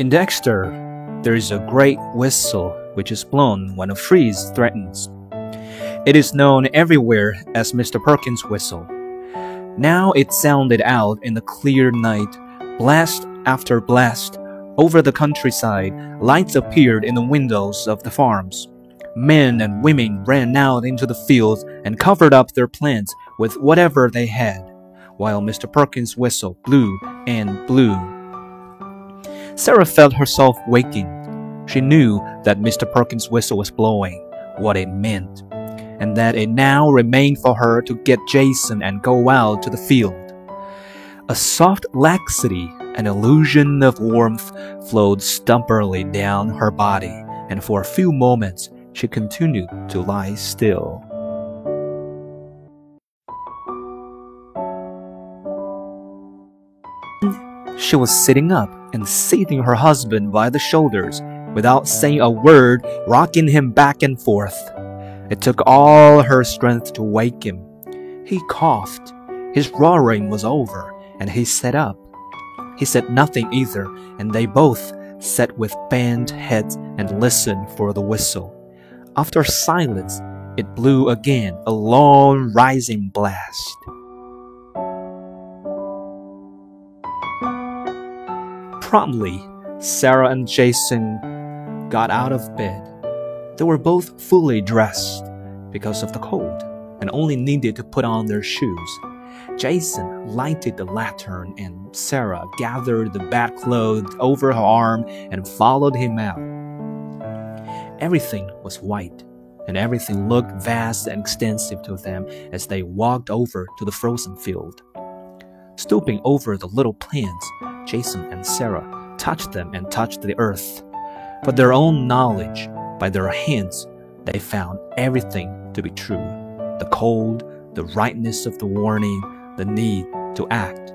In Dexter, there is a great whistle which is blown when a freeze threatens. It is known everywhere as Mr. Perkins' whistle. Now it sounded out in the clear night, blast after blast. Over the countryside, lights appeared in the windows of the farms. Men and women ran out into the fields and covered up their plants with whatever they had, while Mr. Perkins' whistle blew and blew. Sarah felt herself waking. She knew that Mr. Perkins' whistle was blowing, what it meant, and that it now remained for her to get Jason and go out to the field. A soft laxity, an illusion of warmth, flowed stubbornly down her body, and for a few moments she continued to lie still. She was sitting up and seizing her husband by the shoulders without saying a word, rocking him back and forth. It took all her strength to wake him. He coughed. His roaring was over, and he sat up. He said nothing either, and they both sat with bent heads and listened for the whistle. After silence, it blew again, a long rising blast. Promptly, Sarah and Jason got out of bed. They were both fully dressed because of the cold and only needed to put on their shoes. Jason lighted the lantern and Sarah gathered the bedclothes over her arm and followed him out. Everything was white, and everything looked vast and extensive to them as they walked over to the frozen field. Stooping over the little plants, Jason and Sarah touched them and touched the earth. For their own knowledge, by their hands, they found everything to be true the cold, the rightness of the warning, the need to act.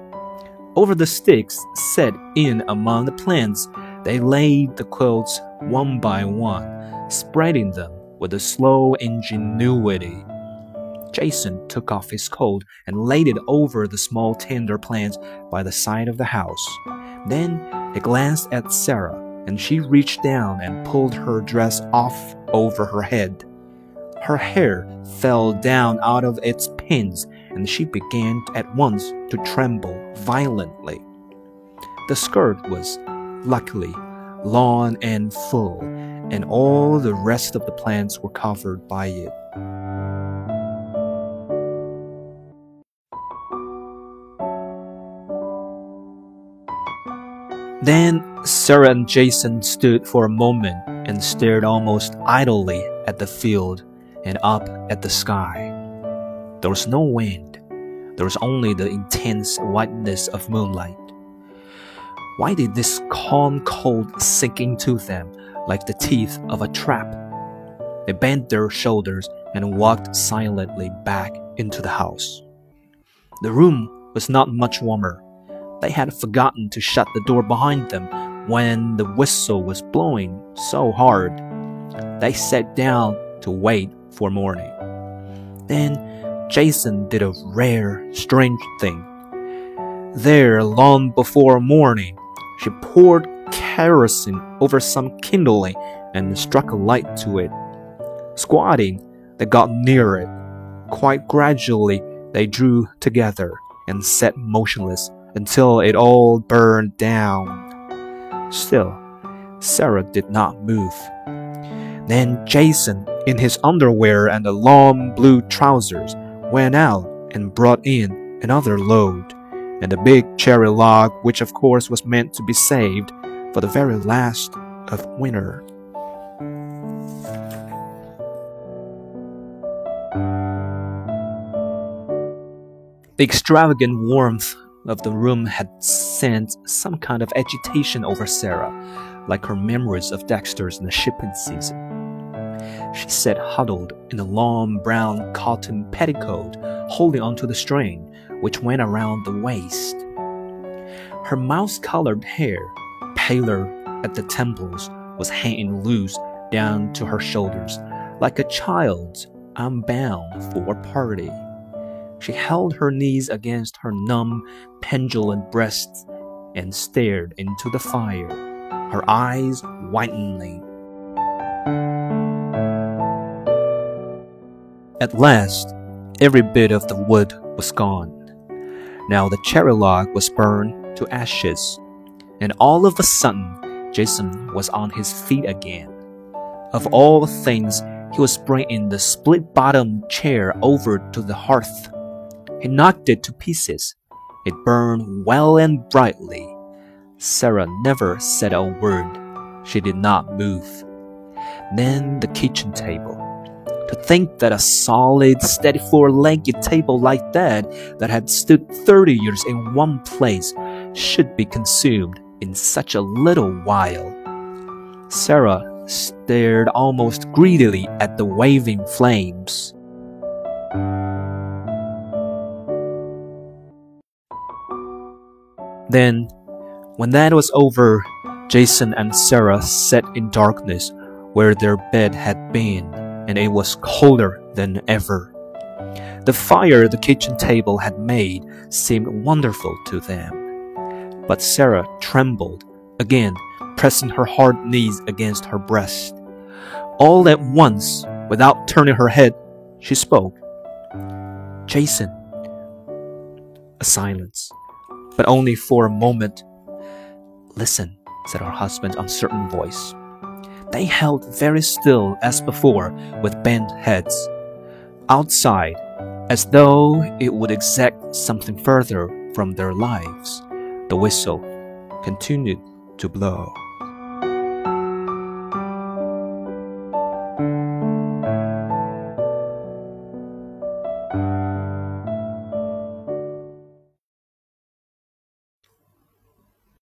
Over the sticks set in among the plants, they laid the quilts one by one, spreading them with a slow ingenuity. Jason took off his coat and laid it over the small tender plants by the side of the house. Then he glanced at Sarah, and she reached down and pulled her dress off over her head. Her hair fell down out of its pins, and she began at once to tremble violently. The skirt was, luckily, long and full, and all the rest of the plants were covered by it. Then Sarah and Jason stood for a moment and stared almost idly at the field and up at the sky. There was no wind, there was only the intense whiteness of moonlight. Why did this calm cold sink into them like the teeth of a trap? They bent their shoulders and walked silently back into the house. The room was not much warmer. They had forgotten to shut the door behind them when the whistle was blowing so hard. They sat down to wait for morning. Then Jason did a rare, strange thing. There, long before morning, she poured kerosene over some kindling and struck a light to it. Squatting, they got near it. Quite gradually, they drew together and sat motionless until it all burned down. Still, Sarah did not move. Then Jason, in his underwear and the long blue trousers, went out and brought in another load, and a big cherry log, which of course was meant to be saved for the very last of winter. The extravagant warmth of the room had sent some kind of agitation over Sarah, like her memories of Dexter's in the shipping season. She sat huddled in a long brown cotton petticoat, holding onto the string, which went around the waist. Her mouse colored hair, paler at the temples, was hanging loose down to her shoulders, like a child's unbound for a party. She held her knees against her numb, pendulent breasts and stared into the fire. her eyes widening. At last, every bit of the wood was gone. Now the cherry log was burned to ashes, and all of a sudden, Jason was on his feet again. Of all things, he was bringing the split bottomed chair over to the hearth. He knocked it to pieces. It burned well and brightly. Sarah never said a word. She did not move. Then the kitchen table. To think that a solid, steady four legged table like that, that had stood 30 years in one place, should be consumed in such a little while. Sarah stared almost greedily at the waving flames. Then, when that was over, Jason and Sarah sat in darkness where their bed had been, and it was colder than ever. The fire the kitchen table had made seemed wonderful to them. But Sarah trembled, again pressing her hard knees against her breast. All at once, without turning her head, she spoke. Jason. A silence, but only for a moment. Listen, said her husband's uncertain voice. They held very still as before, with bent heads. Outside, as though it would exact something further from their lives, the whistle continued to blow.